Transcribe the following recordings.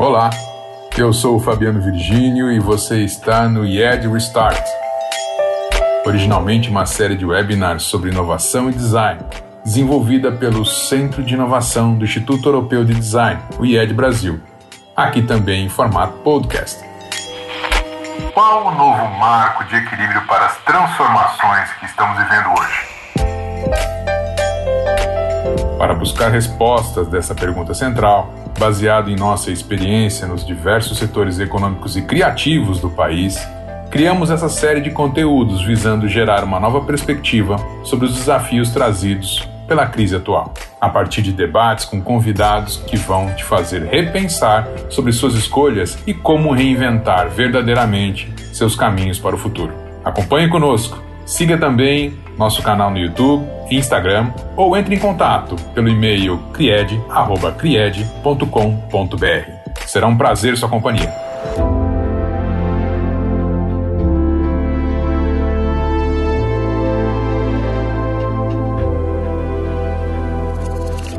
Olá, eu sou o Fabiano Virgínio e você está no IED Restart. Originalmente uma série de webinars sobre inovação e design, desenvolvida pelo Centro de Inovação do Instituto Europeu de Design, o IED Brasil. Aqui também em formato podcast. Qual o novo marco de equilíbrio para as transformações que estamos vivendo hoje? Para buscar respostas dessa pergunta central, baseado em nossa experiência nos diversos setores econômicos e criativos do país, criamos essa série de conteúdos visando gerar uma nova perspectiva sobre os desafios trazidos pela crise atual, a partir de debates com convidados que vão te fazer repensar sobre suas escolhas e como reinventar verdadeiramente seus caminhos para o futuro. Acompanhe conosco Siga também nosso canal no YouTube, Instagram ou entre em contato pelo e-mail cried.cried.com.br. Será um prazer sua companhia.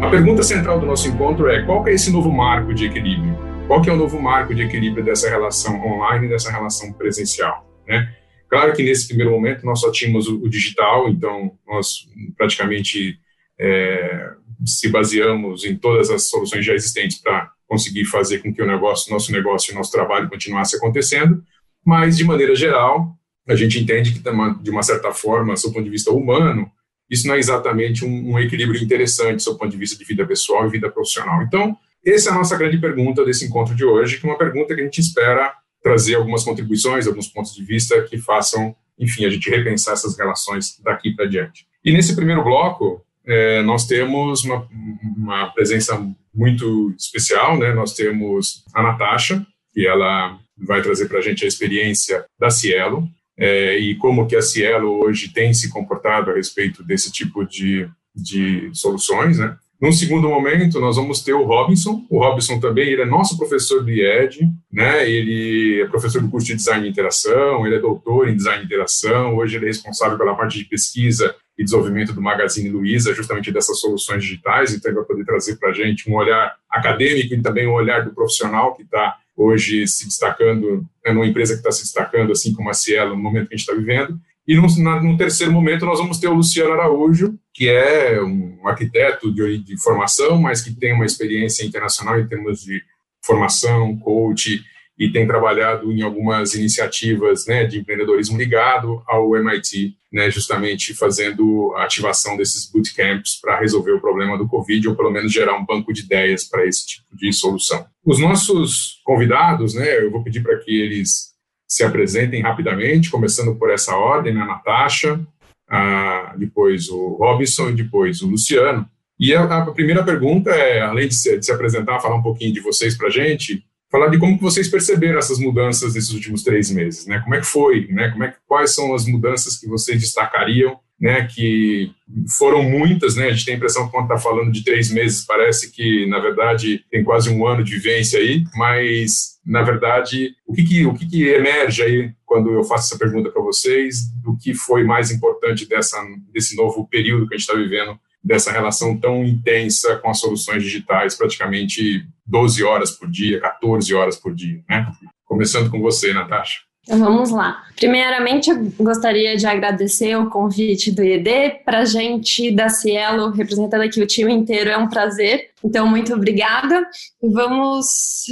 A pergunta central do nosso encontro é qual é esse novo marco de equilíbrio? Qual que é o novo marco de equilíbrio dessa relação online e dessa relação presencial? Né? Claro que nesse primeiro momento nós só tínhamos o, o digital, então nós praticamente é, se baseamos em todas as soluções já existentes para conseguir fazer com que o negócio, nosso negócio e nosso trabalho continuasse acontecendo, mas de maneira geral a gente entende que de uma certa forma, do ponto de vista humano, isso não é exatamente um, um equilíbrio interessante do ponto de vista de vida pessoal e vida profissional. Então, essa é a nossa grande pergunta desse encontro de hoje, que é uma pergunta que a gente espera trazer algumas contribuições, alguns pontos de vista que façam, enfim, a gente repensar essas relações daqui para diante. E nesse primeiro bloco, é, nós temos uma, uma, presença muito especial, né? Nós temos a Natasha, que ela vai trazer para a gente a experiência da Cielo é, e como que a Cielo hoje tem se comportado a respeito desse tipo de, de soluções, né? Num segundo momento, nós vamos ter o Robinson. O Robinson também ele é nosso professor do IED, né? ele é professor do curso de Design de Interação, ele é doutor em Design de Interação, hoje ele é responsável pela parte de pesquisa e desenvolvimento do Magazine Luiza, justamente dessas soluções digitais, então ele vai poder trazer para a gente um olhar acadêmico e também um olhar do profissional que está hoje se destacando, é numa empresa que está se destacando, assim como a Cielo, no momento que a gente está vivendo. E no, na, no, terceiro momento nós vamos ter o Luciano Araújo, que é um arquiteto de, de, formação, mas que tem uma experiência internacional em termos de formação, coach, e tem trabalhado em algumas iniciativas né, de empreendedorismo ligado ao MIT, né, justamente fazendo a ativação desses bootcamps para resolver o problema do Covid, ou pelo menos gerar um banco de ideias para esse tipo de solução. Os nossos convidados, né, eu vou pedir para que eles se apresentem rapidamente, começando por essa ordem, né, a Natasha, a, depois o Robinson e depois o Luciano. E a, a primeira pergunta é, além de se, de se, apresentar, falar um pouquinho de vocês para a gente, falar de como vocês perceberam essas mudanças nesses últimos três meses, né? Como é que foi, né? Como é que, quais são as mudanças que vocês destacariam né, que foram muitas, né, a gente tem a impressão que quando está falando de três meses, parece que, na verdade, tem quase um ano de vivência aí, mas, na verdade, o que, que o que, que emerge aí quando eu faço essa pergunta para vocês, do que foi mais importante dessa, desse novo período que a gente está vivendo, dessa relação tão intensa com as soluções digitais, praticamente 12 horas por dia, 14 horas por dia, né? Começando com você, Natasha. Então vamos lá. Primeiramente, eu gostaria de agradecer o convite do ED para a gente da Cielo, representando aqui o time inteiro, é um prazer. Então, muito obrigada. Vamos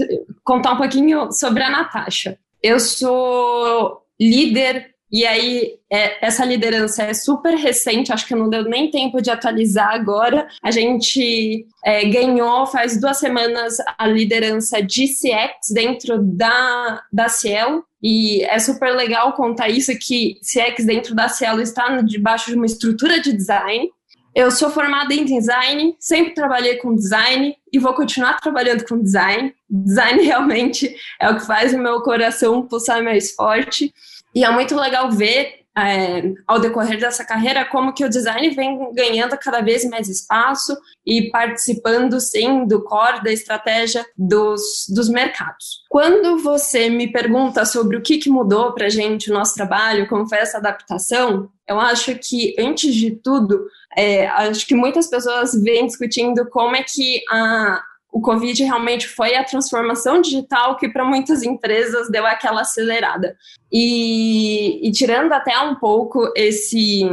contar um pouquinho sobre a Natasha. Eu sou líder e aí, é, essa liderança é super recente, acho que não deu nem tempo de atualizar agora. A gente é, ganhou faz duas semanas a liderança de CX dentro da, da Cielo. E é super legal contar isso, que CX dentro da Cielo está debaixo de uma estrutura de design. Eu sou formada em design, sempre trabalhei com design e vou continuar trabalhando com design. Design realmente é o que faz o meu coração pulsar mais forte. E é muito legal ver, é, ao decorrer dessa carreira, como que o design vem ganhando cada vez mais espaço e participando, sim, do core da estratégia dos, dos mercados. Quando você me pergunta sobre o que, que mudou para a gente o nosso trabalho, como foi essa adaptação, eu acho que, antes de tudo, é, acho que muitas pessoas vêm discutindo como é que a, o Covid realmente foi a transformação digital que para muitas empresas deu aquela acelerada. E, e tirando até um pouco esse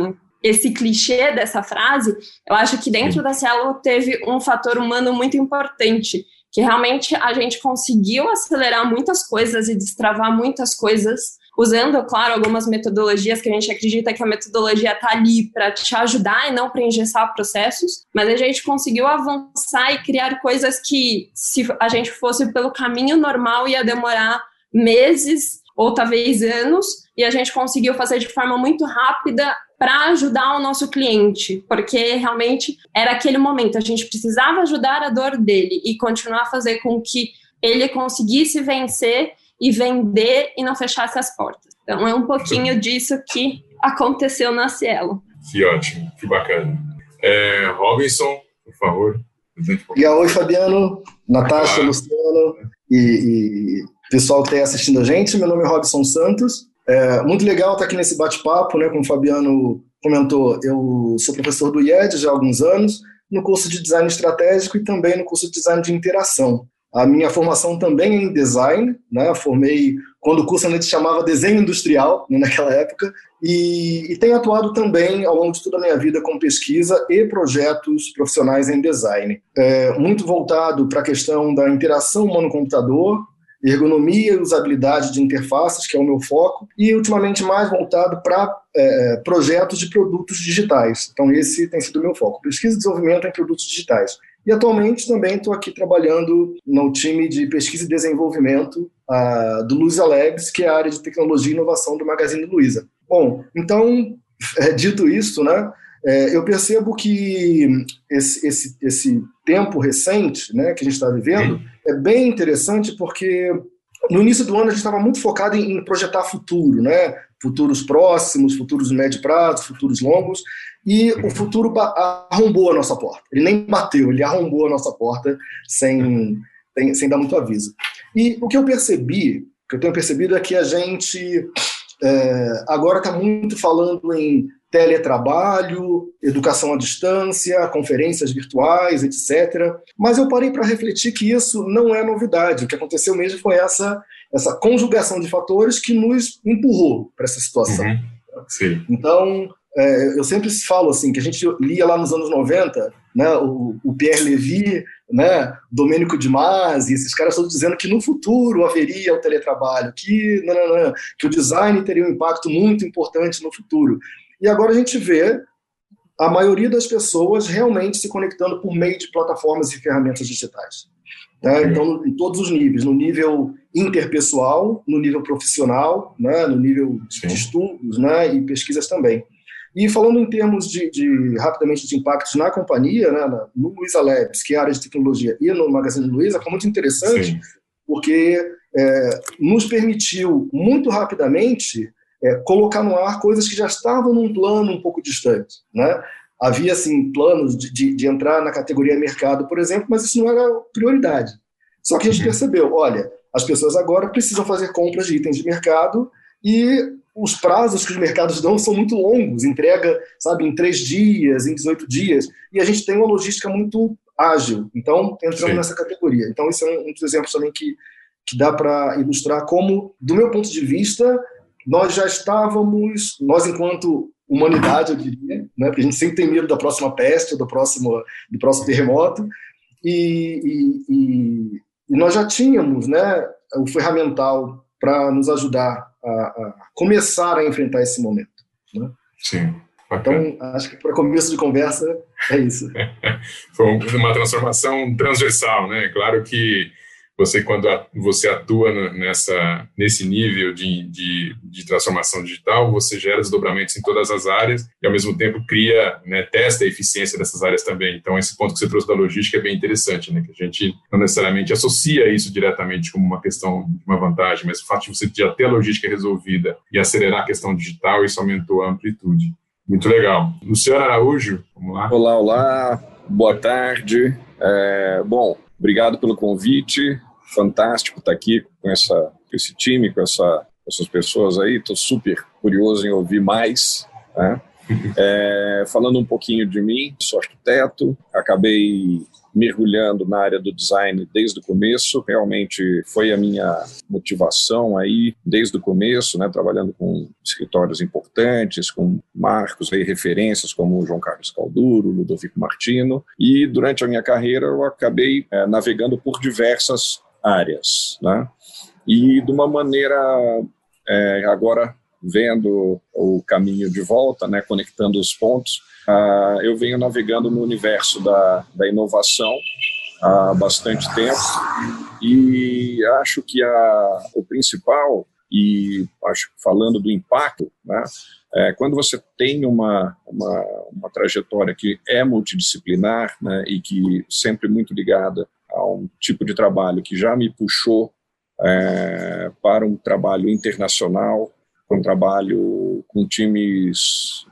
esse clichê dessa frase, eu acho que dentro da Cielo teve um fator humano muito importante, que realmente a gente conseguiu acelerar muitas coisas e destravar muitas coisas usando, claro, algumas metodologias que a gente acredita que a metodologia está ali para te ajudar e não para engessar processos, mas a gente conseguiu avançar e criar coisas que, se a gente fosse pelo caminho normal, ia demorar meses ou talvez anos, e a gente conseguiu fazer de forma muito rápida para ajudar o nosso cliente, porque realmente era aquele momento, a gente precisava ajudar a dor dele e continuar a fazer com que ele conseguisse vencer e vender e não fechasse as portas. Então é um pouquinho disso que aconteceu na Cielo. Que ótimo, que bacana. É, Robinson, por favor. E oi, Fabiano, Natasha, Olá. Luciano e, e pessoal que está assistindo a gente. Meu nome é Robson Santos. É muito legal estar aqui nesse bate-papo, né? Como o Fabiano comentou, eu sou professor do IED já há alguns anos, no curso de design estratégico e também no curso de design de interação. A minha formação também em design, né? Formei quando o curso ainda se chamava desenho industrial, né, naquela época, e, e tenho atuado também ao longo de toda a minha vida com pesquisa e projetos profissionais em design. É, muito voltado para a questão da interação humano-computador, ergonomia e usabilidade de interfaces, que é o meu foco, e ultimamente mais voltado para é, projetos de produtos digitais. Então, esse tem sido o meu foco: pesquisa e desenvolvimento em produtos digitais. E atualmente também estou aqui trabalhando no time de pesquisa e desenvolvimento uh, do Luiza Labs, que é a área de tecnologia e inovação do Magazine Luiza. Bom, então, é, dito isso, né, é, eu percebo que esse, esse, esse tempo recente né, que a gente está vivendo é bem interessante porque no início do ano a gente estava muito focado em, projetar futuro, né? Futuros próximos, futuros médio prazo, futuros longos, e o futuro arrombou a nossa porta. Ele nem bateu, ele arrombou a nossa porta sem, sem, sem dar muito aviso. E o que eu percebi, o que eu tenho percebido é que a gente é, agora está muito falando em teletrabalho, educação à distância, conferências virtuais, etc. Mas eu parei para refletir que isso não é novidade. O que aconteceu mesmo foi essa, essa conjugação de fatores que nos empurrou para essa situação. Uhum. Então, eu sempre falo assim, que a gente lia lá nos anos 90, né, o, o Pierre Levy, né, Domênico de Masi, esses caras estão dizendo que no futuro haveria o teletrabalho, que, não, não, não, que o design teria um impacto muito importante no futuro. E agora a gente vê a maioria das pessoas realmente se conectando por meio de plataformas e ferramentas digitais. Né? Então, em todos os níveis, no nível interpessoal, no nível profissional, né? no nível de estudos né? e pesquisas também. E falando em termos de, de rapidamente de impactos na companhia, né? no Luiza Labs, que é a área de tecnologia, e no Magazine Luiza, foi muito interessante, Sim. porque é, nos permitiu muito rapidamente é, colocar no ar coisas que já estavam num plano um pouco distante. Né? Havia, assim, planos de, de, de, entrar na categoria mercado, por exemplo, mas isso não era prioridade. Só que a gente uhum. percebeu, olha, as pessoas agora precisam fazer compras de itens de mercado e os prazos que os mercados dão são muito longos, entrega, sabe, em três dias, em 18 dias, e a gente tem uma logística muito ágil. Então, entramos Sim. nessa categoria. Então, esse é um, dos exemplos também que, que dá para ilustrar como, do meu ponto de vista, nós já estávamos, nós enquanto humanidade, eu diria, né, porque a gente sempre tem medo da próxima peste, do próximo, do próximo terremoto, e, e, e, e nós já tínhamos né, o ferramental para nos ajudar a, a, começar a enfrentar esse momento. Né? Sim. Bacana. Então, acho que para começo de conversa é isso. Foi uma transformação transversal, né? Claro que você quando você atua nessa nesse nível de, de, de, transformação digital, você gera desdobramentos em todas as áreas e ao mesmo tempo cria, né, testa a eficiência dessas áreas também. Então esse ponto que você trouxe da logística é bem interessante, né, que a gente não necessariamente associa isso diretamente como uma questão uma vantagem, mas o fato de você já ter a logística resolvida e acelerar a questão digital, isso aumentou a amplitude. Muito legal. Luciano Araújo, vamos lá. Olá, olá. Boa tarde. É, bom, obrigado pelo convite fantástico estar aqui com, essa, esse time, com essa, essas pessoas aí. Estou super curioso em ouvir mais. Né? É, falando um pouquinho de mim, sou arquiteto, acabei mergulhando na área do design desde o começo. Realmente foi a minha motivação aí desde o começo, né, trabalhando com escritórios importantes, com marcos e referências como João Carlos Calduro, Ludovico Martino. E durante a minha carreira eu acabei é, navegando por diversas áreas, né? E de uma maneira é, agora vendo o caminho de volta, né, conectando os pontos, uh, eu venho navegando no universo da, da inovação há bastante tempo e acho que a, o principal e acho falando do impacto, né, é, quando você tem uma, uma, uma, trajetória que é multidisciplinar né, e que sempre muito ligada a um tipo de trabalho que já me puxou é, para um trabalho internacional, um trabalho com times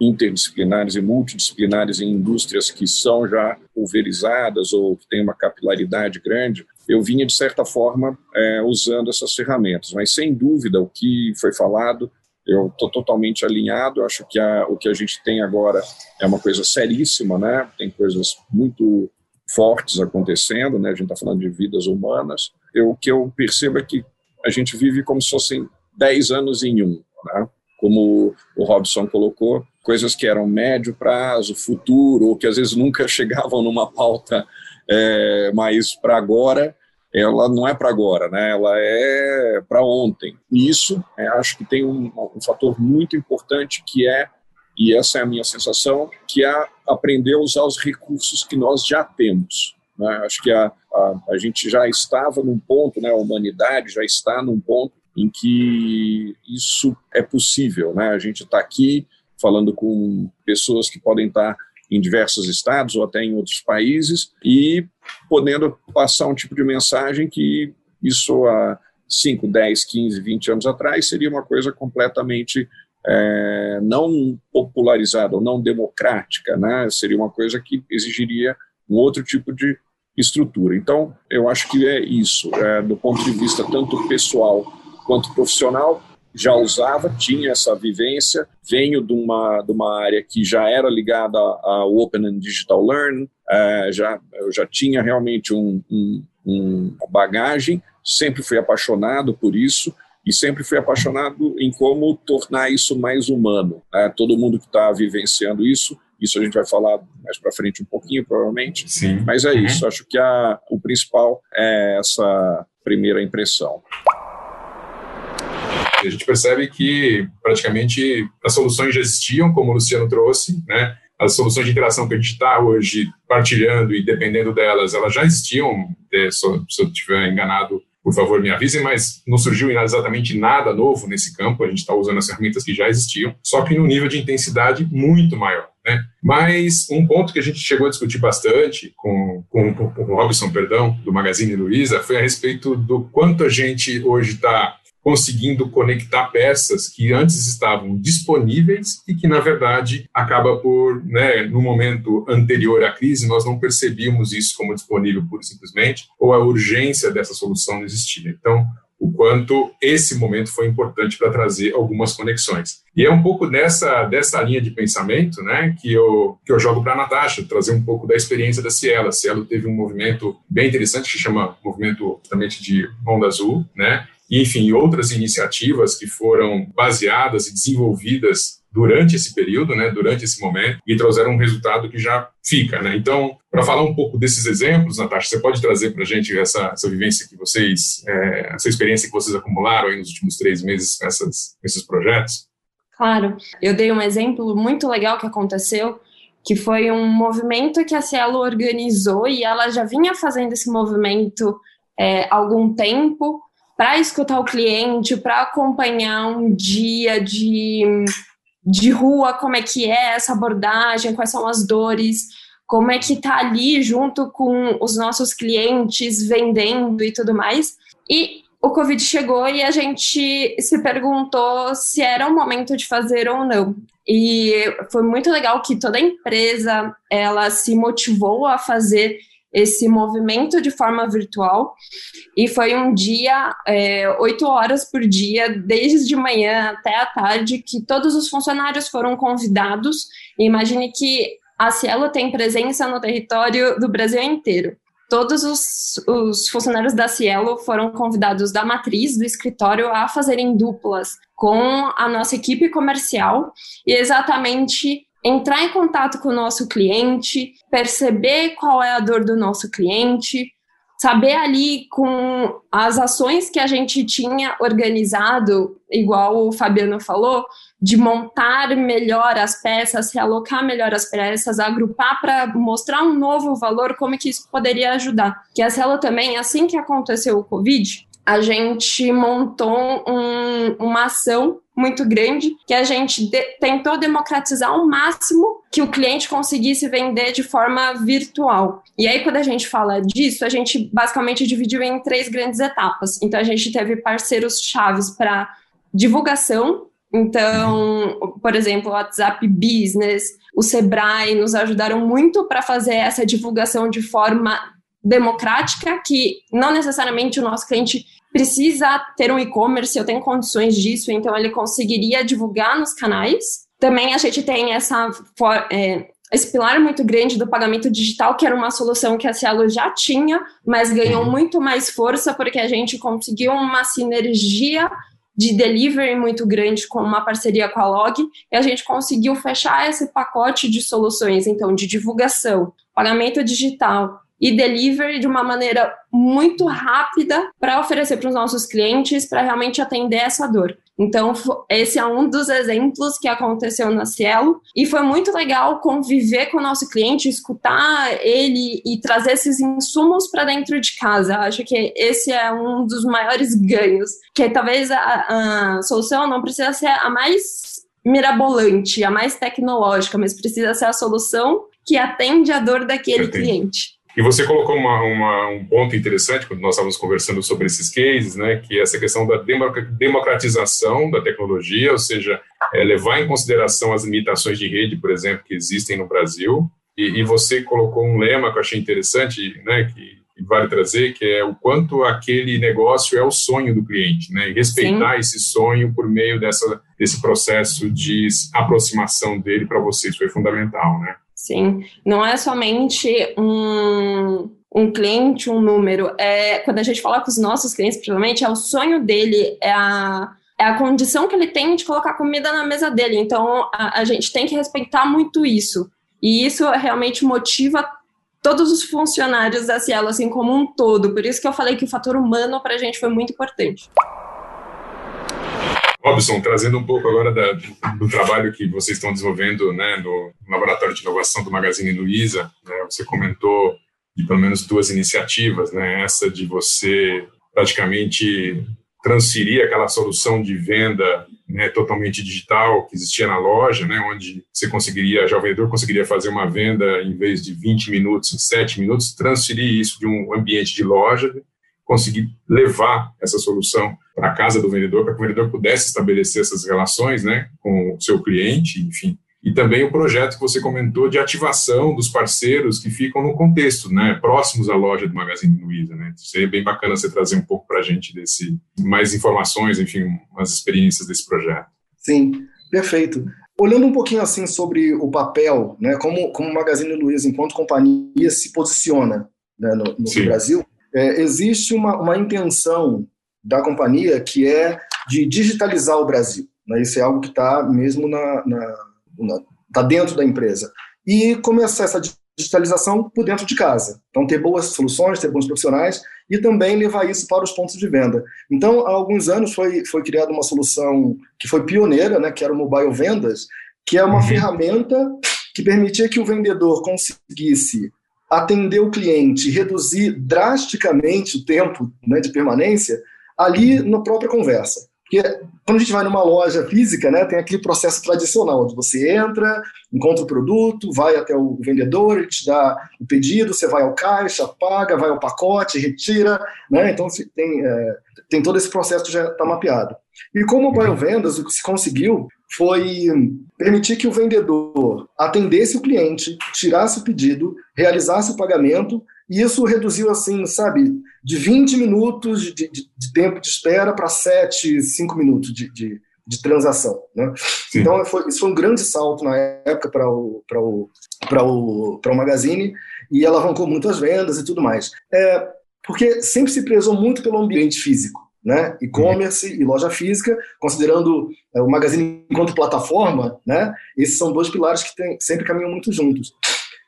interdisciplinares e multidisciplinares em indústrias que são já pulverizadas ou que têm uma capilaridade grande, eu vinha, de certa forma, é, usando essas ferramentas. Mas, sem dúvida, o que foi falado, eu estou totalmente alinhado. Acho que a, o que a gente tem agora é uma coisa seríssima, né? Tem coisas muito fortes acontecendo, né? A gente está falando de vidas humanas. Eu, o que eu percebo é que a gente vive como se fossem 10 anos em um, né? Como o Robson colocou, coisas que eram médio prazo, futuro, ou que às vezes nunca chegavam numa pauta é, mais para agora, ela não é para agora, né? ela é para ontem. E isso, é, acho que tem um, um, fator muito importante que é, e essa é a minha sensação, que é aprender a usar os recursos que nós já temos. Né? Acho que a, a, a gente já estava num ponto, né? a humanidade já está num ponto em que isso é possível. Né? A gente está aqui falando com pessoas que podem estar em diversos estados ou até em outros países e podendo passar um tipo de mensagem que isso há 5, 10, 15, 20 anos atrás seria uma coisa completamente é, não popularizada ou não democrática, né? seria uma coisa que exigiria um outro tipo de estrutura. Então, eu acho que é isso, é, do ponto de vista tanto pessoal quanto profissional, já usava, tinha essa vivência. Venho de uma, de uma área que já era ligada ao Open and Digital Learn, é, já, eu já tinha realmente um, um, um, uma bagagem, sempre fui apaixonado por isso e sempre fui apaixonado em como tornar isso mais humano. Né? Todo mundo que está vivenciando isso, isso a gente vai falar mais para frente um pouquinho, provavelmente. Sim. Mas é uhum. isso, acho que a, o principal é essa primeira impressão. A gente percebe que praticamente as soluções já existiam, como o Luciano trouxe, né? As soluções de interação que a gente está hoje partilhando e dependendo delas, elas já existiam. É, se eu estiver enganado, por favor, me avisem, mas não surgiu exatamente nada novo nesse campo. A gente está usando as ferramentas que já existiam, só que no nível de intensidade muito maior. Né? Mas um ponto que a gente chegou a discutir bastante com, com, com o Robson, perdão, do Magazine Luiza, foi a respeito do quanto a gente hoje está conseguindo conectar peças que antes estavam disponíveis e que, na verdade, acaba por, né, no momento anterior à crise, nós não percebíamos isso como disponível pura e simplesmente, ou a urgência dessa solução não existia. Então, o quanto esse momento foi importante para trazer algumas conexões. E é um pouco dessa, dessa linha de pensamento né, que, eu, que eu jogo para a Natasha, trazer um pouco da experiência da Cielo. A Cielo teve um movimento bem interessante que chama movimento justamente de Onda Azul, né, e, enfim, outras iniciativas que foram baseadas e desenvolvidas durante esse período, né, durante esse momento, e trouxeram um resultado que já fica. Né? Então, para falar um pouco desses exemplos, Natasha, você pode trazer para a gente essa, essa vivência que vocês, é, essa experiência que vocês acumularam nos últimos três meses com, essas, esses projetos? Claro, eu dei um exemplo muito legal que aconteceu, que foi um movimento que a Cielo organizou e ela já vinha fazendo esse movimento é, há algum tempo, para escutar o cliente, para acompanhar um dia de, de rua, como é que é essa abordagem, quais são as dores, como é que está ali junto com os nossos clientes vendendo e tudo mais. E o Covid chegou e a gente se perguntou se era o momento de fazer ou não. E foi muito legal que toda a empresa ela se motivou a fazer esse movimento de forma virtual e foi um dia, é, oito é, horas por dia, desde de manhã até a tarde, que todos os funcionários foram convidados. E imagine que a Cielo tem presença no território do Brasil inteiro. Todos os, os, funcionários da Cielo foram convidados da matriz do escritório a fazerem duplas com a nossa equipe comercial e exatamente entrar em contato com o nosso cliente, perceber qual é a dor do nosso cliente, saber ali com as ações que a gente tinha organizado, igual o Fabiano falou, de montar melhor as peças, realocar melhor as peças, agrupar para mostrar um novo valor, como que isso poderia ajudar. Que a Cielo também, assim que aconteceu o Covid, a gente montou um, uma ação muito grande que a gente de, tentou democratizar ao máximo que o cliente conseguisse vender de forma virtual. E aí, quando a gente fala disso, a gente basicamente dividiu em três grandes etapas. Então, a gente teve parceiros chaves para divulgação. Então, por exemplo, o WhatsApp Business, o Sebrae nos ajudaram muito para fazer essa divulgação de forma democrática, que não necessariamente o nosso cliente precisa ter um e-commerce, eu tenho condições disso, então ele conseguiria divulgar nos canais. Também a gente tem essa é, esse pilar muito grande do pagamento digital, que era uma solução que a Cielo já tinha, mas ganhou uhum. muito mais força porque a gente conseguiu uma sinergia de delivery muito grande com uma parceria com a Log, e a gente conseguiu fechar esse pacote de soluções, então, de divulgação, pagamento digital e delivery de uma maneira muito rápida para oferecer para os nossos clientes para realmente atender essa dor. Então, esse é um dos exemplos que aconteceu na Cielo e foi muito legal conviver com o nosso cliente, escutar ele e trazer esses insumos para dentro de casa. Acho que esse é um dos maiores ganhos, que talvez a, a solução não precisa ser a mais mirabolante, a mais tecnológica, mas precisa ser a solução que atende a dor daquele cliente. E você colocou uma, uma, um ponto interessante quando nós estávamos conversando sobre esses cases, né, que é essa questão da democratização da tecnologia, ou seja, é, levar em consideração as limitações de rede, por exemplo, que existem no Brasil. E, e você colocou um lema que eu achei interessante, né, que, que, vale trazer, que é o quanto aquele negócio é o sonho do cliente, né, e respeitar Sim. esse sonho por meio dessa, desse processo de aproximação dele para vocês foi fundamental, né? Sim, não é somente um, um cliente, um número. É, quando a gente fala com os nossos clientes, principalmente, é o sonho dele, é a, é a condição que ele tem de colocar comida na mesa dele. Então, a, a gente tem que respeitar muito isso. E isso realmente motiva todos os funcionários da Cielo, assim como um todo. Por isso que eu falei que o fator humano para a gente foi muito importante. Robson, trazendo um pouco agora da, do trabalho que vocês estão desenvolvendo né, no Laboratório de Inovação do Magazine Luiza, né, você comentou de pelo menos duas iniciativas, né, essa de você praticamente transferir aquela solução de venda né, totalmente digital que existia na loja, né, onde você conseguiria, já o vendedor conseguiria fazer uma venda em vez de 20 minutos, em 7 minutos, transferir isso de um ambiente de loja conseguir levar essa solução para a casa do vendedor, para que o vendedor pudesse estabelecer essas relações né, com o seu cliente, enfim. E também o projeto que você comentou de ativação dos parceiros que ficam no contexto, né, próximos à loja do Magazine Luiza. Né? Seria bem bacana você trazer um pouco para a gente desse, mais informações, enfim, umas experiências desse projeto. Sim, perfeito. Olhando um pouquinho assim sobre o papel, né, como, como o Magazine Luiza, enquanto companhia, se posiciona né, no, no Brasil, é, existe uma, uma intenção da companhia que é de digitalizar o Brasil. Né? Isso é algo que está mesmo na, na, na, tá dentro da empresa. E começar essa digitalização por dentro de casa. Então, ter boas soluções, ter bons profissionais e também levar isso para os pontos de venda. Então, há alguns anos foi, foi criada uma solução que foi pioneira, né, que era o Mobile Vendas, que é uma uhum. ferramenta que permitia que o vendedor conseguisse atender o cliente, reduzir drasticamente o tempo né, de permanência ali na própria conversa. Porque quando a gente vai numa loja física, né, tem aquele processo tradicional, onde você entra, encontra o produto, vai até o vendedor, ele te dá o pedido, você vai ao caixa, paga, vai ao pacote, retira, né, então tem, é, tem todo esse processo que já está mapeado. E como o Mobile Vendas, o que se conseguiu foi permitir que o vendedor atendesse o cliente, tirasse o pedido, realizasse o pagamento, e isso reduziu, assim, sabe, de 20 minutos de, de, de tempo de espera para 7, 5 minutos de, de, de transação. Né? Então, foi, isso foi um grande salto na época para o, o, o, o Magazine e alavancou muitas vendas e tudo mais. É, porque sempre se prezou muito pelo ambiente físico. Né? E-commerce e loja física, considerando é, o Magazine enquanto plataforma, né? esses são dois pilares que tem, sempre caminham muito juntos.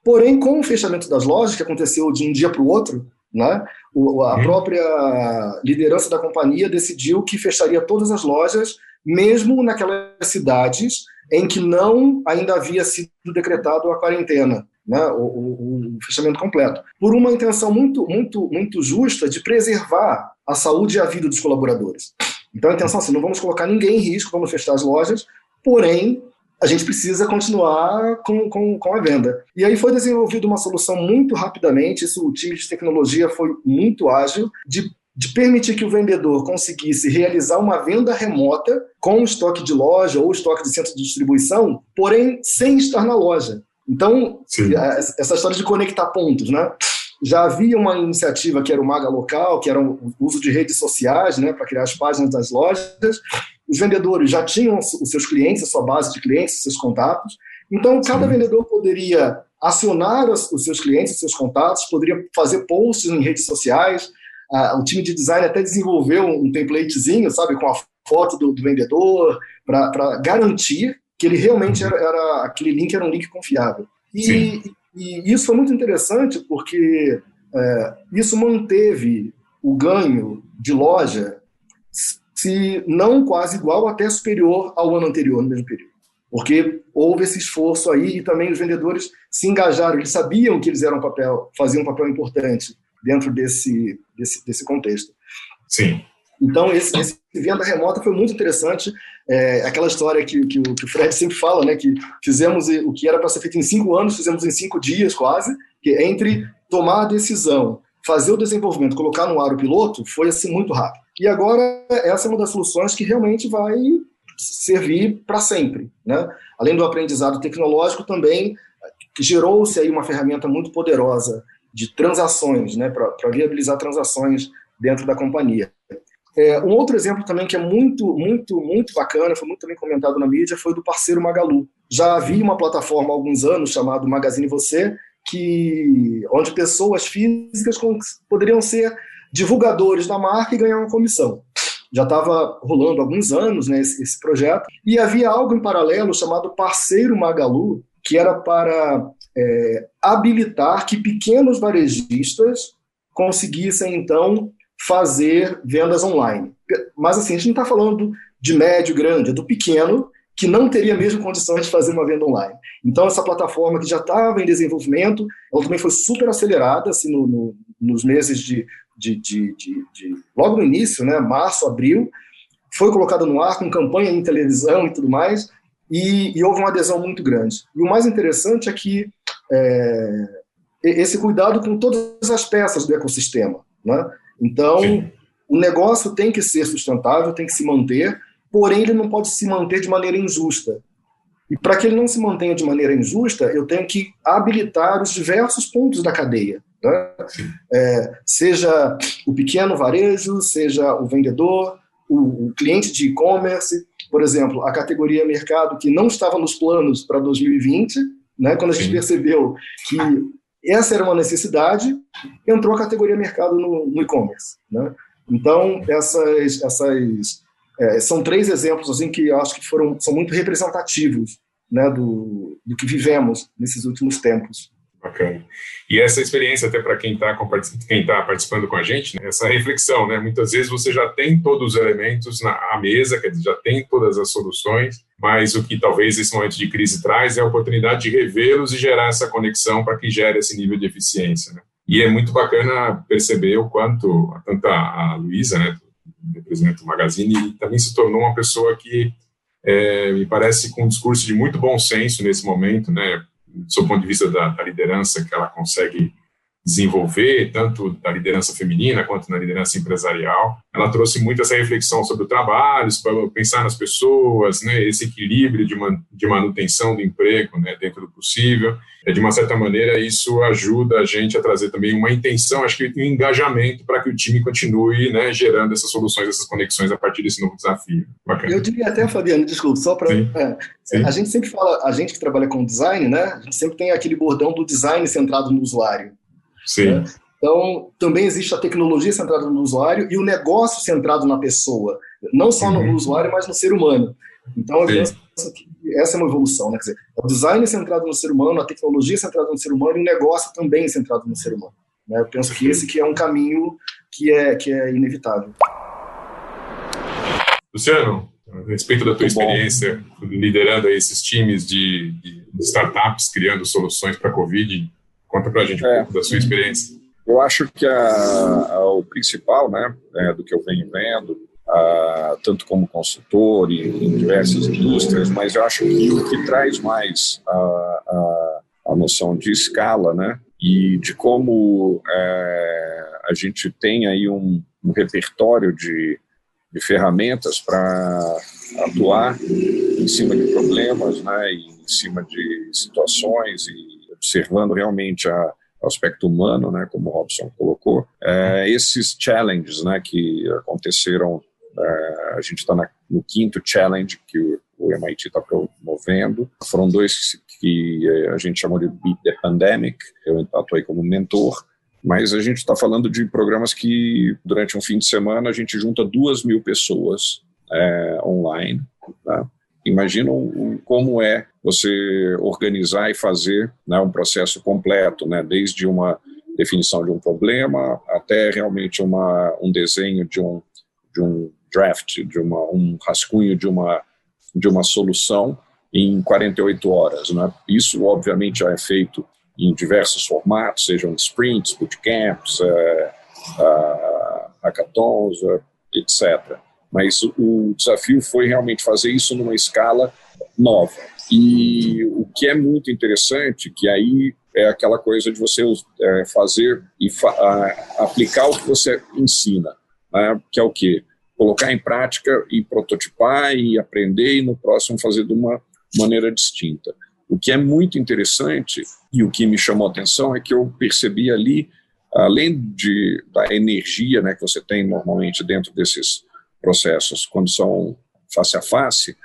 Porém, com o fechamento das lojas, que aconteceu de um dia para o outro, né? A uhum. própria liderança da companhia decidiu que fecharia todas as lojas, mesmo naquelas cidades em que não ainda havia sido decretado a quarentena, né? o, o, o fechamento completo, por uma intenção muito, muito, muito justa de preservar a saúde e a vida dos colaboradores. Então a intenção é assim, não vamos colocar ninguém em risco, vamos fechar as lojas, porém a gente precisa continuar com, com, com a venda. E aí foi desenvolvida uma solução muito rapidamente, isso, o time de tecnologia foi muito ágil, de, de permitir que o vendedor conseguisse realizar uma venda remota com estoque de loja ou estoque de centro de distribuição, porém sem estar na loja. Então, Sim. essa história de conectar pontos, né? Já havia uma iniciativa que era o Maga Local, que era o uso de redes sociais né, para criar as páginas das lojas, os vendedores já tinham os seus clientes, a sua base de clientes, os seus contatos. Então, cada Sim. vendedor poderia acionar os, seus clientes, os seus contatos, poderia fazer posts em redes sociais. O time de design até desenvolveu um templatezinho, sabe, com a foto do, do vendedor, para garantir que ele realmente era, era, aquele link era um link confiável. E, e isso foi muito interessante porque é, isso manteve o ganho de loja se não quase igual, até superior ao ano anterior, no mesmo período. Porque houve esse esforço aí e também os vendedores se engajaram, eles sabiam que eles eram papel, faziam um papel importante dentro desse, desse, desse contexto. Sim. Então, esse, esse venda remota foi muito interessante. É, aquela história que, que, o, que o Fred sempre fala, né, que fizemos o que era para ser feito em cinco anos, fizemos em cinco dias quase, que entre tomar a decisão, fazer o desenvolvimento, colocar no ar o piloto, foi assim muito rápido. E agora, essa é uma das soluções que realmente vai servir para sempre. Né? Além do aprendizado tecnológico, também gerou-se aí uma ferramenta muito poderosa de transações, né, para viabilizar transações dentro da companhia. É, um outro exemplo também que é muito, muito, muito bacana, foi muito bem comentado na mídia, foi do parceiro Magalu. Já havia uma plataforma há alguns anos chamada Magazine Você, que onde pessoas físicas poderiam ser divulgadores da marca e ganhar uma comissão. Já estava rolando há alguns anos né, esse, esse, projeto. E havia algo em paralelo chamado Parceiro Magalu, que era para é, habilitar que pequenos varejistas conseguissem, então, fazer vendas online. Mas, assim, a gente não está falando de médio, grande, é do pequeno, que não teria mesmo condições de fazer uma venda online. Então, essa plataforma que já estava em desenvolvimento, ela também foi super acelerada assim, no, no, nos meses de de, de, de, logo no início, né, março, abril, foi colocada no ar com campanha em televisão e tudo mais, e, e, houve uma adesão muito grande. E o mais interessante é que é, esse cuidado com todas as peças do ecossistema. Né? Então, Sim. o negócio tem que ser sustentável, tem que se manter, porém ele não pode se manter de maneira injusta. E para que ele não se mantenha de maneira injusta, eu tenho que habilitar os diversos pontos da cadeia. Né? É, seja o pequeno varejo, seja o vendedor, o, o cliente de e-commerce, por exemplo, a categoria mercado que não estava nos planos para 2020, né, quando a gente Sim. percebeu que essa era uma necessidade, entrou a categoria mercado no, no e-commerce. Né? Então, essas, essas é, são três exemplos assim que acho que foram, são muito representativos né, do, do que vivemos nesses últimos tempos. Bacana. E essa experiência, até para quem está tá participando com a gente, né, essa reflexão, né? Muitas vezes você já tem todos os elementos na à mesa, quer dizer, já tem todas as soluções, mas o que talvez esse momento de crise traz é a oportunidade de revê-los e gerar essa conexão para que gere esse nível de eficiência. Né? E é muito bacana perceber o quanto, tanto a, a Luísa, né, representa o Magazine, também se tornou uma pessoa que é, me parece com um discurso de muito bom senso nesse momento, né? Do ponto de vista da, da, liderança que ela consegue desenvolver, tanto da liderança feminina quanto na liderança empresarial. Ela trouxe muito essa reflexão sobre o trabalho, pensar nas pessoas, né, esse equilíbrio de, man, de manutenção do emprego né, dentro do possível. É, de uma certa maneira, isso ajuda a gente a trazer também uma intenção, acho que um engajamento para que o time continue né, gerando essas soluções, essas conexões a partir desse novo desafio. Bacana. Eu diria até, Fabiano, desculpa, só para. É, a gente sempre fala, a gente que trabalha com design, né, a gente sempre tem aquele bordão do design centrado no usuário. Sim. Né? Então, também existe a tecnologia centrada no usuário e o negócio centrado na pessoa, não só no uhum. usuário, mas no ser humano. Então, eu penso que essa é uma evolução, né? Quer dizer, o design centrado no ser humano, a tecnologia centrada no ser humano e o negócio também centrado no ser humano. Né? Eu penso que esse que é um caminho que é, que é inevitável. Luciano, a respeito da tua experiência liderando esses times de, de startups, criando soluções para a Covid, Conta para a gente um é, pouco da sua experiência. Eu acho que a, a, o principal, né, é, do que eu venho vendo, a, tanto como consultor e, em diversas indústrias, mas eu acho que o que traz mais a, a noção de escala, né, e de como é, a gente tem aí um, um repertório de, de ferramentas para atuar em cima de problemas, né, em cima de situações e observando realmente a, aspecto humano, né, como o Robson colocou, é, esses challenges né, que aconteceram, é, a gente está no quinto challenge que o, o MIT está promovendo, foram dois que a gente chamou de Beat the Pandemic, eu atuei como mentor, mas a gente está falando de programas que durante um fim de semana a gente junta duas mil pessoas é, online, tá? Imaginam como é você organizar e fazer né, um processo completo, né, desde uma definição de um problema até realmente uma, um desenho de um, de um draft, de uma, um rascunho de uma, de uma solução em 48 horas. Né? Isso, obviamente, já é feito em diversos formatos, sejam sprints, bootcamps, é, hackathons, é, etc. Mas o desafio foi realmente fazer isso numa escala nova. E o que é muito interessante, que aí é aquela coisa de você é, fazer e fa aplicar o que você ensina, né? que é o quê? Colocar em prática e prototipar e aprender e no próximo fazer de uma maneira distinta. O que é muito interessante e o que me chamou a atenção é que eu percebi ali, além de, da energia né, que você tem normalmente dentro desses processos quando são face a face,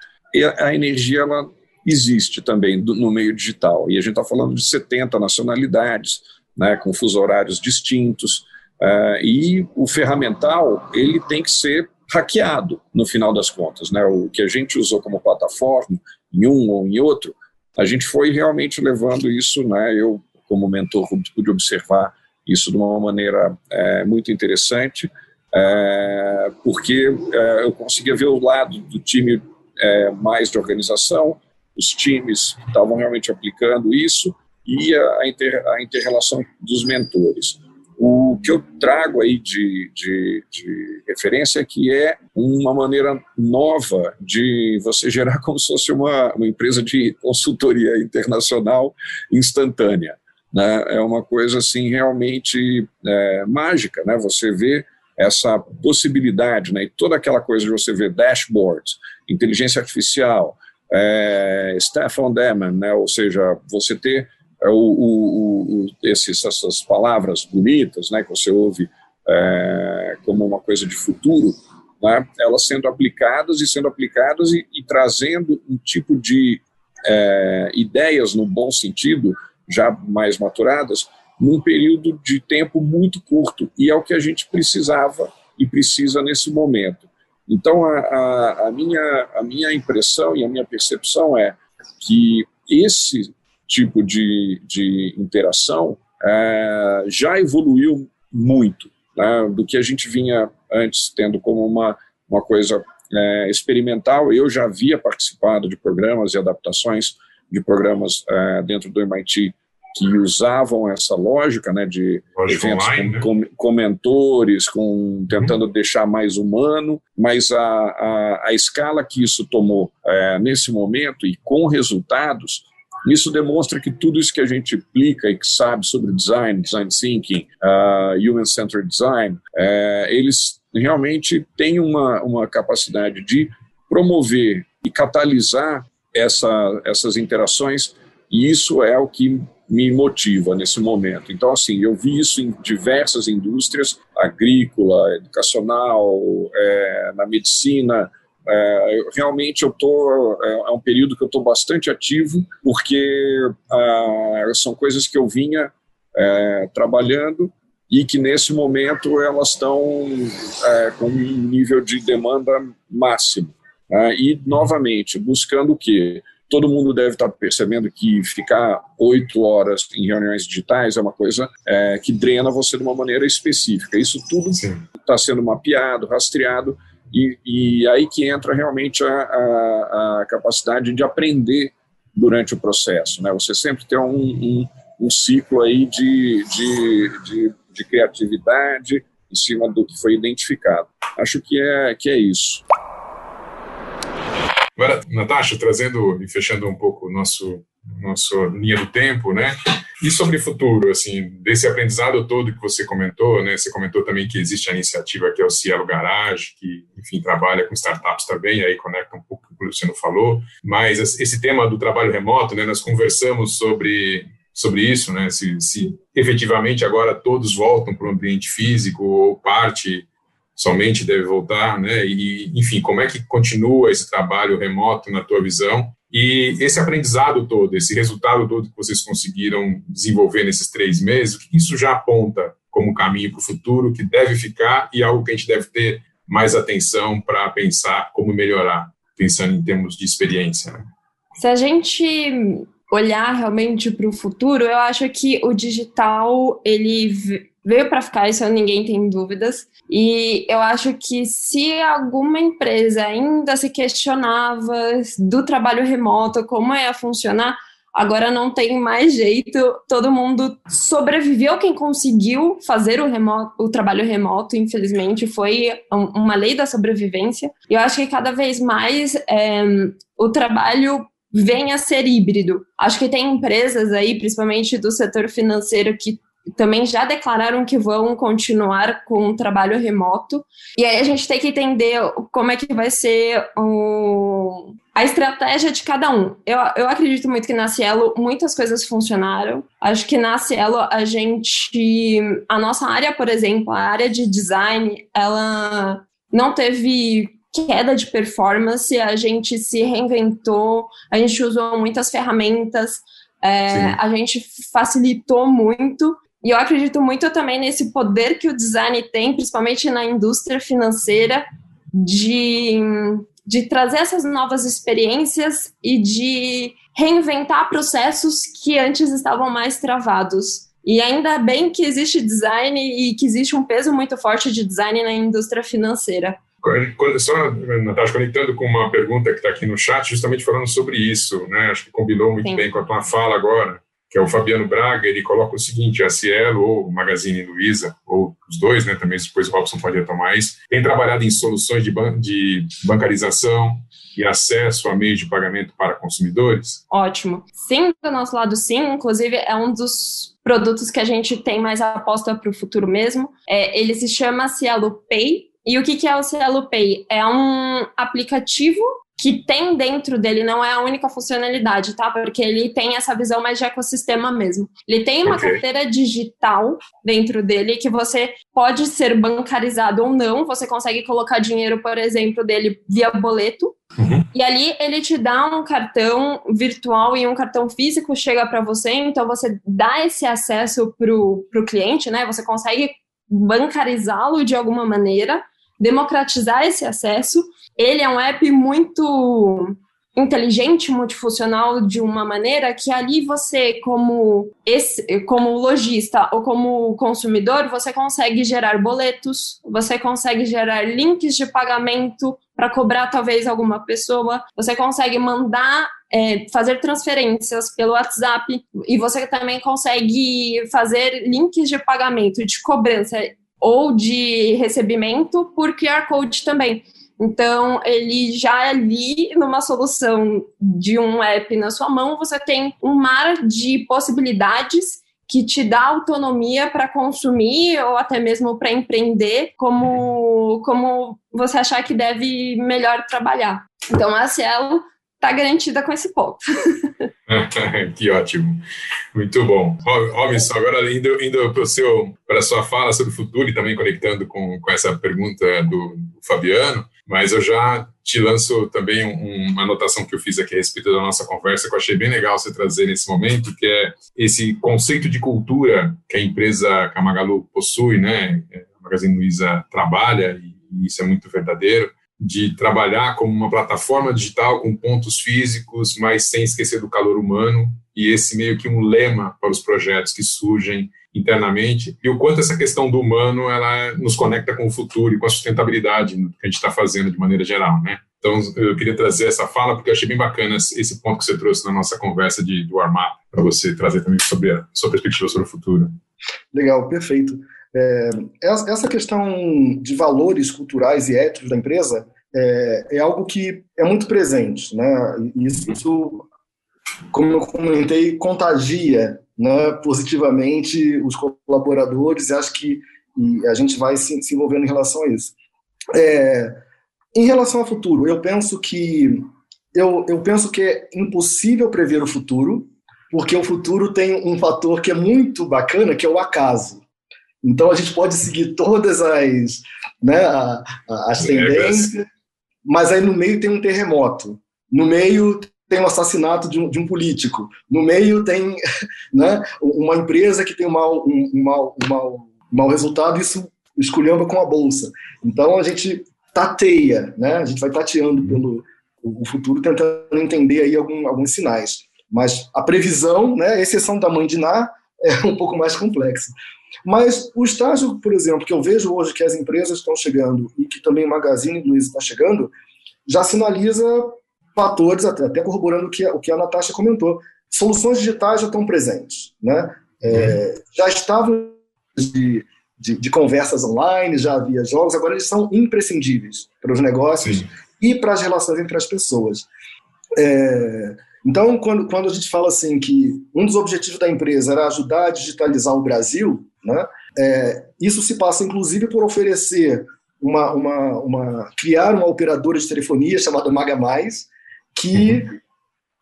a energia ela existe também no meio digital. E a gente está falando de 70 nacionalidades, né, com fuso horários distintos, uh, e o ferramental ele tem que ser hackeado no final das contas. Né? O que a gente usou como plataforma, em um ou em outro, a gente foi realmente levando isso, né? eu como mentor pude observar isso de uma maneira é, muito interessante, é, porque é, eu conseguia ver o lado do time é, mais de organização, os times que estavam realmente aplicando isso e a, inter, a inter-relação dos mentores. O que eu trago aí de, de, de, referência é que é uma maneira nova de você gerar como se fosse uma, uma empresa de consultoria internacional instantânea. Né? É uma coisa assim realmente é, mágica, né? Você vê essa possibilidade, né, e toda aquela coisa de você ver dashboards, inteligência artificial, é, staff on demand, né, ou seja, você ter é, o, o, o, esses, essas palavras bonitas né, que você ouve é, como uma coisa de futuro, né, elas sendo aplicadas e sendo aplicadas e, e trazendo um tipo de é, ideias no bom sentido, já mais maturadas, num período de tempo muito curto, e é o que a gente precisava e precisa nesse momento. Então, a, a, a, minha, a minha impressão e a minha percepção é que esse tipo de, de interação é, já evoluiu muito né, do que a gente vinha antes tendo como uma, uma coisa é, experimental. Eu já havia participado de programas e adaptações de programas é, dentro do MIT que usavam essa lógica né, de lógica eventos online, com, né? com, mentores, com, tentando uhum. deixar mais humano, mas a, a, a escala que isso tomou é, nesse momento e com resultados Isso demonstra que tudo isso que a gente aplica e que sabe sobre design, design thinking, uh, human-centered design, uh, eles realmente têm uma, uma capacidade de promover e catalisar essa, essas interações, e isso é o que me motiva nesse momento. Então, assim, eu vi isso em diversas indústrias, agrícola, educacional, é, na medicina, é, realmente eu tô é, é, um período que eu estou bastante ativo porque é, são coisas que eu vinha é, trabalhando e que nesse momento elas estão é, com um nível de demanda máximo né? e novamente buscando o que todo mundo deve estar percebendo que ficar oito horas em reuniões digitais é uma coisa é, que drena você de uma maneira específica. Isso tudo está sendo mapeado, rastreado e, e aí que entra realmente a, a, a, capacidade de aprender durante o processo. Né? Você sempre tem um, um, um ciclo aí de, de, de, de, criatividade em cima do que foi identificado. Acho que é, que é isso. Agora, Natasha, trazendo e fechando um pouco o nosso nossa linha do tempo, né? E sobre o futuro, assim, desse aprendizado todo que você comentou, né? Você comentou também que existe a iniciativa que é o Cielo Garage, que, enfim, trabalha com startups também, aí conecta um pouco com o que você não falou. Mas esse tema do trabalho remoto, né? Nós conversamos sobre sobre isso, né? Se, se efetivamente agora todos voltam para o ambiente físico ou parte somente deve voltar, né? E enfim, como é que continua esse trabalho remoto na tua visão? E esse aprendizado todo, esse resultado todo que vocês conseguiram desenvolver nesses três meses, o que isso já aponta como caminho para o futuro, que deve ficar e algo que a gente deve ter mais atenção para pensar como melhorar, pensando em termos de experiência? Né? Se a gente olhar realmente para o futuro, eu acho que o digital ele veio para ficar, isso ninguém tem dúvidas. E eu acho que se alguma empresa ainda se questionava do trabalho remoto, como ia funcionar, agora não tem mais jeito, todo mundo sobreviveu quem conseguiu fazer o, remoto, o trabalho remoto, infelizmente, foi uma lei da sobrevivência. E eu acho que cada vez mais é, o trabalho vem a ser híbrido. Acho que tem empresas aí, principalmente do setor financeiro, que também já declararam que vão continuar com o trabalho remoto. E aí a gente tem que entender como é que vai ser o, a estratégia de cada um. Eu, eu acredito muito que na Cielo muitas coisas funcionaram. Acho que na Cielo a gente. A nossa área, por exemplo, a área de design, ela não teve queda de performance, a gente se reinventou, a gente usou muitas ferramentas, é, a gente facilitou muito. E eu acredito muito também nesse poder que o design tem, principalmente na indústria financeira, de, de trazer essas novas experiências e de reinventar processos que antes estavam mais travados. E ainda bem que existe design e que existe um peso muito forte de design na indústria financeira. Só, Natasha, conectando com uma pergunta que está aqui no chat, justamente falando sobre isso, né? Acho que combinou muito Sim. bem com a tua fala agora que é o Fabiano Braga, ele coloca o seguinte, a Cielo ou Magazine Luiza, ou os dois, né, também depois o Robson pode retomar isso, tem trabalhado em soluções de, ban de bancarização e acesso a meios de pagamento para consumidores? Ótimo. Sim, do nosso lado sim, inclusive é um dos produtos que a gente tem mais aposta para o futuro mesmo. É, ele se chama Cielo Pay, e o que é o Cielo Pay? É um aplicativo que tem dentro dele não é a única funcionalidade, tá? Porque ele tem essa visão mais de ecossistema mesmo. Ele tem uma okay. carteira digital dentro dele que você pode ser bancarizado ou não. Você consegue colocar dinheiro, por exemplo, dele via boleto. Uhum. E ali ele te dá um cartão virtual e um cartão físico chega para você, então você dá esse acesso pro, pro cliente, né? Você consegue bancarizá-lo de alguma maneira, democratizar esse acesso ele é um app muito inteligente, multifuncional de uma maneira que ali você, como esse, como lojista ou como consumidor, você consegue gerar boletos, você consegue gerar links de pagamento para cobrar talvez alguma pessoa, você consegue mandar é, fazer transferências pelo WhatsApp e você também consegue fazer links de pagamento, de cobrança ou de recebimento por QR Code também. Então, ele já ali, numa solução de um app na sua mão, você tem um mar de possibilidades que te dá autonomia para consumir ou até mesmo para empreender, como, como você achar que deve melhor trabalhar. Então, a Cielo está garantida com esse ponto. que ótimo, muito bom. Robinson, agora indo, indo para a sua fala sobre o futuro e também conectando com, com essa pergunta do, do Fabiano, mas eu já te lanço também um, uma anotação que eu fiz aqui a respeito da nossa conversa, que eu achei bem legal você trazer nesse momento, que é esse conceito de cultura que a empresa Camagalu possui, né? A Magazine Luiza trabalha, e isso é muito verdadeiro, de trabalhar como uma plataforma digital com pontos físicos, mas sem esquecer do calor humano, e esse meio que um lema para os projetos que surgem internamente e o quanto essa questão do humano ela nos conecta com o futuro e com a sustentabilidade que a gente está fazendo de maneira geral, né? Então eu queria trazer essa fala porque eu achei bem bacana esse ponto que você trouxe na nossa conversa de do armar para você trazer também sobre a sua perspectiva sobre o futuro. Legal, perfeito. É, essa questão de valores culturais e éticos da empresa é, é algo que é muito presente, né? Isso, como eu comentei, contagia né, positivamente os colaboradores e acho que e a gente vai se, se envolvendo em relação a isso. É, em relação ao futuro, eu penso que eu, eu penso que é impossível prever o futuro, porque o futuro tem um fator que é muito bacana, que é o acaso. Então a gente pode seguir todas as, né, as tendências, mas aí no meio tem um terremoto. No meio tem o assassinato de um, de um político, no meio tem né, uma empresa que tem um mau, um, um mau, um mau, um mau resultado, isso escolhendo com a bolsa. Então a gente tateia, né, a gente vai tateando pelo o futuro, tentando entender aí algum, alguns sinais. Mas a previsão, né, a exceção da mãe de Ná, é um pouco mais complexa. Mas o estágio, por exemplo, que eu vejo hoje que as empresas estão chegando e que também o Magazine Luiza está chegando, já sinaliza fatores, até, até corroborando o que, o que a Natasha comentou. Soluções digitais já estão presentes, né? É, já estavam de, de, de, conversas online, já havia jogos, agora eles são imprescindíveis para os negócios Sim. e para as relações entre as pessoas. É, então, quando, quando a gente fala assim que um dos objetivos da empresa era ajudar a digitalizar o Brasil, né, é, isso se passa inclusive por oferecer uma, uma, uma, criar uma operadora de telefonia chamada Maga Mais, que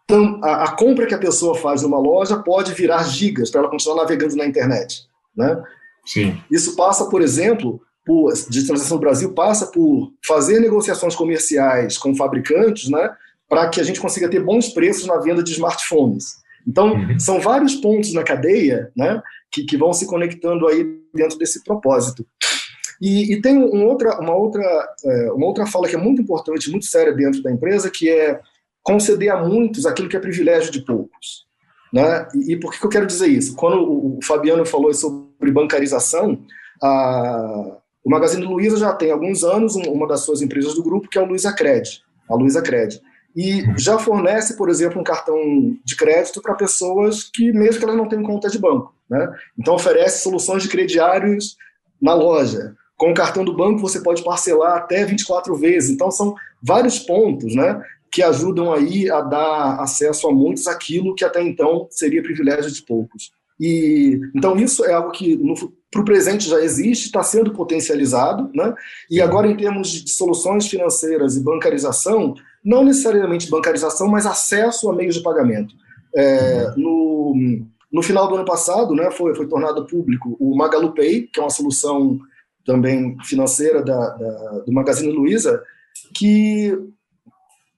uhum. a, a, compra que a pessoa faz numa loja pode virar gigas para ela continuar navegando na internet. Né? Sim. Isso passa, por exemplo, por digitalização do Brasil passa por fazer negociações comerciais com fabricantes, né, para que a gente consiga ter bons preços na venda de smartphones. Então, uhum. são vários pontos na cadeia, né, que, que vão se conectando aí dentro desse propósito. E, e tem um outra, uma, outra, é, uma outra fala que é muito importante, muito séria dentro da empresa, que é conceder a muitos aquilo que é privilégio de poucos. Né? E, e por que eu quero dizer isso? Quando o, o Fabiano falou sobre bancarização, a, o Magazine Luiza já tem alguns anos uma das suas empresas do grupo, que é o Luiza Cred, a Luiza Cred. E já fornece, por exemplo, um cartão de crédito para pessoas que, mesmo que elas não tenham conta de banco. Né? Então, oferece soluções de crediários na loja. Com o cartão do banco, você pode parcelar até 24 vezes. Então, são vários pontos né, que ajudam aí a dar acesso a muitos aquilo que até então seria privilégio de poucos. E então isso é algo que para o presente já existe, está sendo potencializado, né? E agora em termos de, de soluções financeiras e bancarização, não necessariamente bancarização, mas acesso a meios de pagamento. É, no, no final do ano passado, né, foi, foi tornado público o Magalu Pay, que é uma solução também financeira da, da do Magazine Luiza, que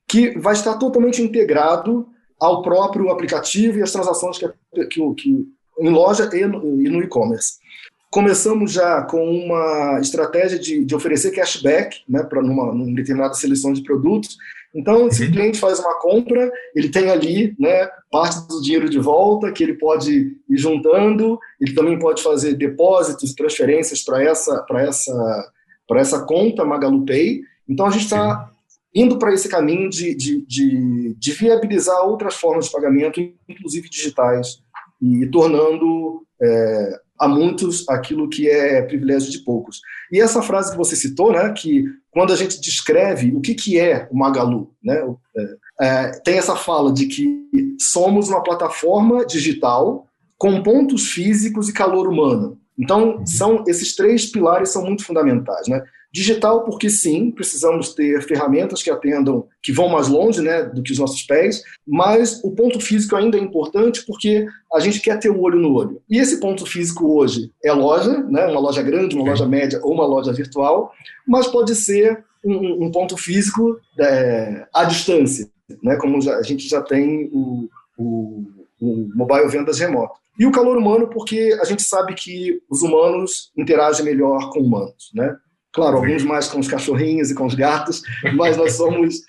que vai estar totalmente integrado ao próprio aplicativo e as transações que, que, que em loja e no, no e-commerce. Começamos já com uma estratégia de, de oferecer cashback né, para numa, numa determinada seleção de produtos. Então, se o uhum. cliente faz uma compra, ele tem ali né, parte do dinheiro de volta que ele pode ir juntando, ele também pode fazer depósitos, transferências para essa, essa, essa conta Magalu Pay. Então, a gente está indo para esse caminho de, de, de, de, viabilizar outras formas de pagamento, inclusive digitais, e tornando é, a muitos aquilo que é privilégio de poucos. E essa frase que você citou, né, que quando a gente descreve o que, que é o Magalu, né, é, é, tem essa fala de que somos uma plataforma digital com pontos físicos e calor humano. Então, uhum. são esses três pilares são muito fundamentais, né? Digital, porque sim, precisamos ter ferramentas que atendam, que vão mais longe né, do que os nossos pés, mas o ponto físico ainda é importante porque a gente quer ter o olho no olho. E esse ponto físico hoje é loja, né, uma loja grande, uma loja média ou uma loja virtual, mas pode ser um, um ponto físico é, à distância, né, como já, a gente já tem o, o, mobile vendas remoto. E o calor humano, porque a gente sabe que os humanos interagem melhor com humanos, né? Claro, alguns mais com os cachorrinhos e com os gatos, mas nós somos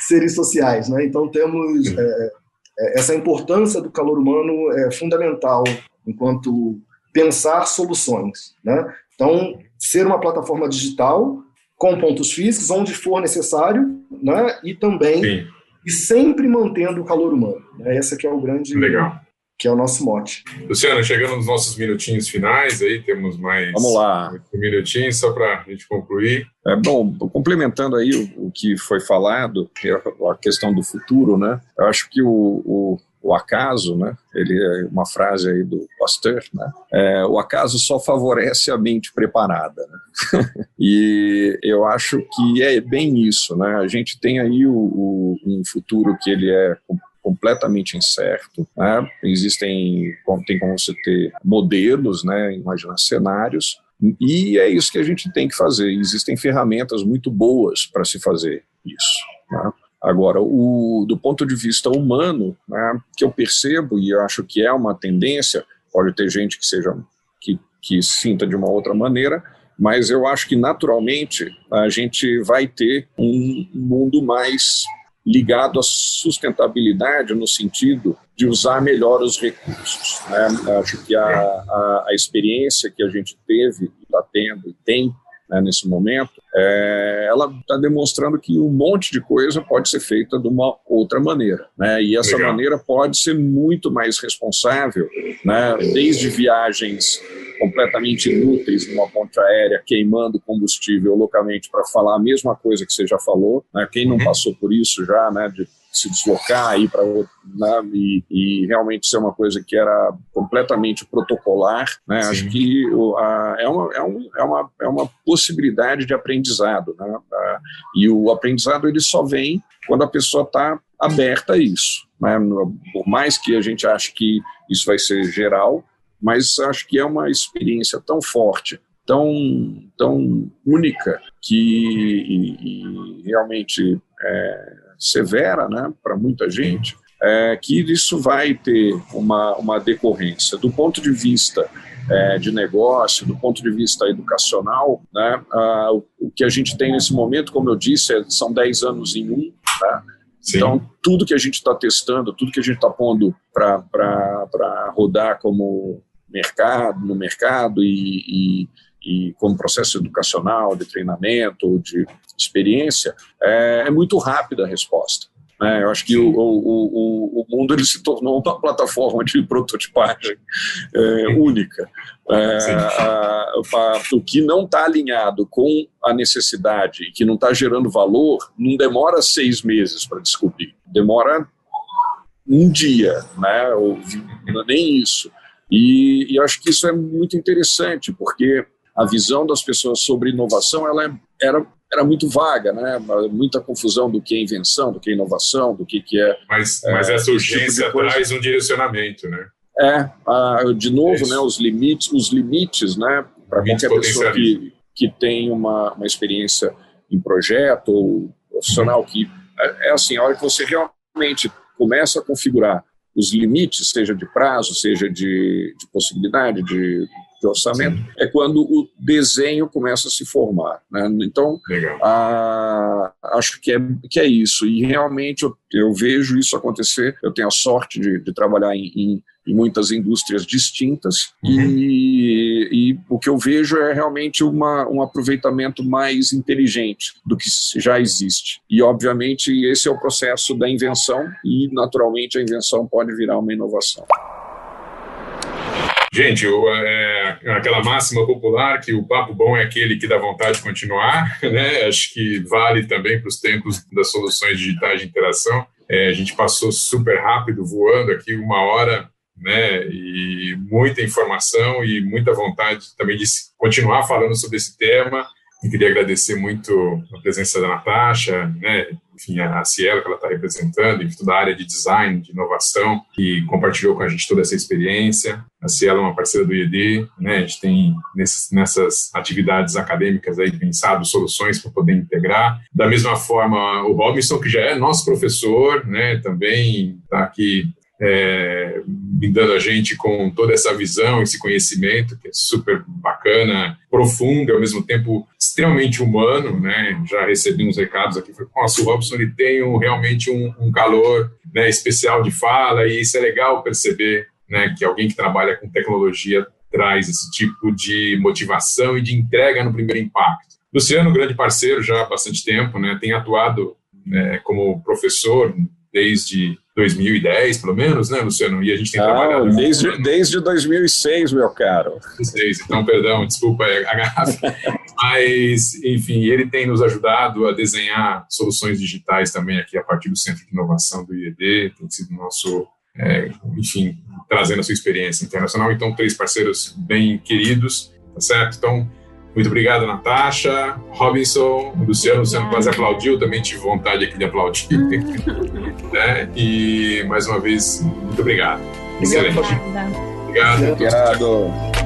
seres sociais, né? Então temos é, é, essa importância do calor humano é fundamental enquanto pensar soluções, né? Então ser uma plataforma digital com pontos físicos onde for necessário, né? E também Sim. E sempre mantendo o calor humano. Né? Esse que é o grande Legal que é o nosso mote. Luciano, chegando nos nossos minutinhos finais, aí temos mais Vamos lá. um minutinho só para a gente concluir. É, bom, complementando aí o, o, que foi falado, é a questão do futuro, né? Eu acho que o, o, o acaso, né? Ele é uma frase aí do Pasteur, né? É, o acaso só favorece a mente preparada, né? e eu acho que é bem isso, né? A gente tem aí o, o um futuro que ele é completamente incerto. Né? Existem, tem como você ter modelos, né? imaginar cenários, e é isso que a gente tem que fazer. Existem ferramentas muito boas para se fazer isso. Né? Agora, o, do ponto de vista humano, né, que eu percebo e acho que é uma tendência, pode ter gente que seja que, que sinta de uma outra maneira, mas eu acho que naturalmente a gente vai ter um mundo mais ligado à sustentabilidade no sentido de usar melhor os recursos. Né? Acho que a, a, a, experiência que a gente teve, está tendo e tem né, nesse momento, é, ela está demonstrando que um monte de coisa pode ser feita de uma outra maneira. Né? E essa Legal. maneira pode ser muito mais responsável, né? desde viagens completamente inúteis numa ponte aérea, queimando combustível localmente para falar a mesma coisa que você já falou. Né? Quem não uhum. passou por isso já, né, de se deslocar ir para né, e, e, realmente ser uma coisa que era completamente protocolar, né, acho que o, a, é, uma, é, um, é, uma, é uma possibilidade de aprendizado, né, a, e o aprendizado ele só vem quando a pessoa está aberta a isso, né, por mais que a gente ache que isso vai ser geral, mas acho que é uma experiência tão forte, tão, tão única, que e, e realmente é, severa né, para muita gente, é, que isso vai ter uma, uma decorrência. Do ponto de vista é, de negócio, do ponto de vista educacional, né, a, o que a gente tem nesse momento, como eu disse, é, são 10 anos em um. Né, então, tudo que a gente está testando, tudo que a gente está pondo para rodar como mercado, no mercado e, e, e, como processo educacional, de treinamento, de experiência, é, é muito rápida a resposta. Né? Eu acho que o, o, o, o, mundo ele se tornou uma plataforma de prototipagem é, única. É, a, a, o que não está alinhado com a necessidade e que não está gerando valor, não demora seis meses para descobrir. Demora um dia, né? ou nem isso. E, e acho que isso é muito interessante, porque a visão das pessoas sobre inovação ela é, era, era muito vaga, né? muita confusão do que é invenção, do que é inovação, do que, que é. Mas, mas é, essa urgência tipo traz um direcionamento, né? É, de novo, é né, os limites, os limites, né, para qualquer pessoa que, que tem uma, uma experiência em projeto ou profissional uhum. que é, é assim, a hora que você realmente começa a configurar os limites, seja de prazo, seja de, de possibilidade de, de orçamento, Sim. é quando o desenho começa a se formar. Né? Então, a, acho que é, que é isso. E realmente eu, eu vejo isso acontecer. Eu tenho a sorte de, de trabalhar em, em em muitas indústrias distintas uhum. e, e, o que eu vejo é realmente uma, um aproveitamento mais inteligente do que já existe. E, obviamente, esse é o processo da invenção e, naturalmente, a invenção pode virar uma inovação. Gente, é, aquela máxima popular que o papo bom é aquele que dá vontade de continuar, né? Acho que vale também para os tempos das soluções digitais de interação. É, a gente passou super rápido, voando aqui uma hora, né? E muita informação e muita vontade também de continuar falando sobre esse tema. E queria agradecer muito a presença da Natasha, né? Enfim, a Cielo que ela está representando, em toda a área de design, de inovação, que compartilhou com a gente toda essa experiência. A Cielo é uma parceira do IED, né? A gente tem nesses, nessas atividades acadêmicas aí pensado soluções para poder integrar. Da mesma forma, o Robinson, que já é nosso professor, né? Também está aqui é, brindando a gente com toda essa visão, esse conhecimento, que é super bacana, profundo e ao mesmo tempo extremamente humano, né? Já recebi uns recados aqui, foi, nossa, o Robson ele tem um, realmente um, um calor né, especial de fala e isso é legal perceber, né? Que alguém que trabalha com tecnologia traz esse tipo de motivação e de entrega no primeiro impacto. Luciano, grande parceiro já há bastante tempo, né? Tem atuado né, como professor desde 2010, pelo menos, né, Luciano? E a gente tem ah, trabalhado. Desde, desde 2006, meu caro. 2006, então, perdão, desculpa a garrafa. Mas, enfim, ele tem nos ajudado a desenhar soluções digitais também aqui a partir do Centro de Inovação do IED, tem sido nosso. É, enfim, trazendo a sua experiência internacional. Então, três parceiros bem queridos, tá certo? Então, muito obrigado, Natasha, Robinson, Luciano. Luciano quase aplaudiu, também tive vontade aqui de aplaudir. né? E, mais uma vez, muito obrigado. Excelente. Obrigado. Obrigado.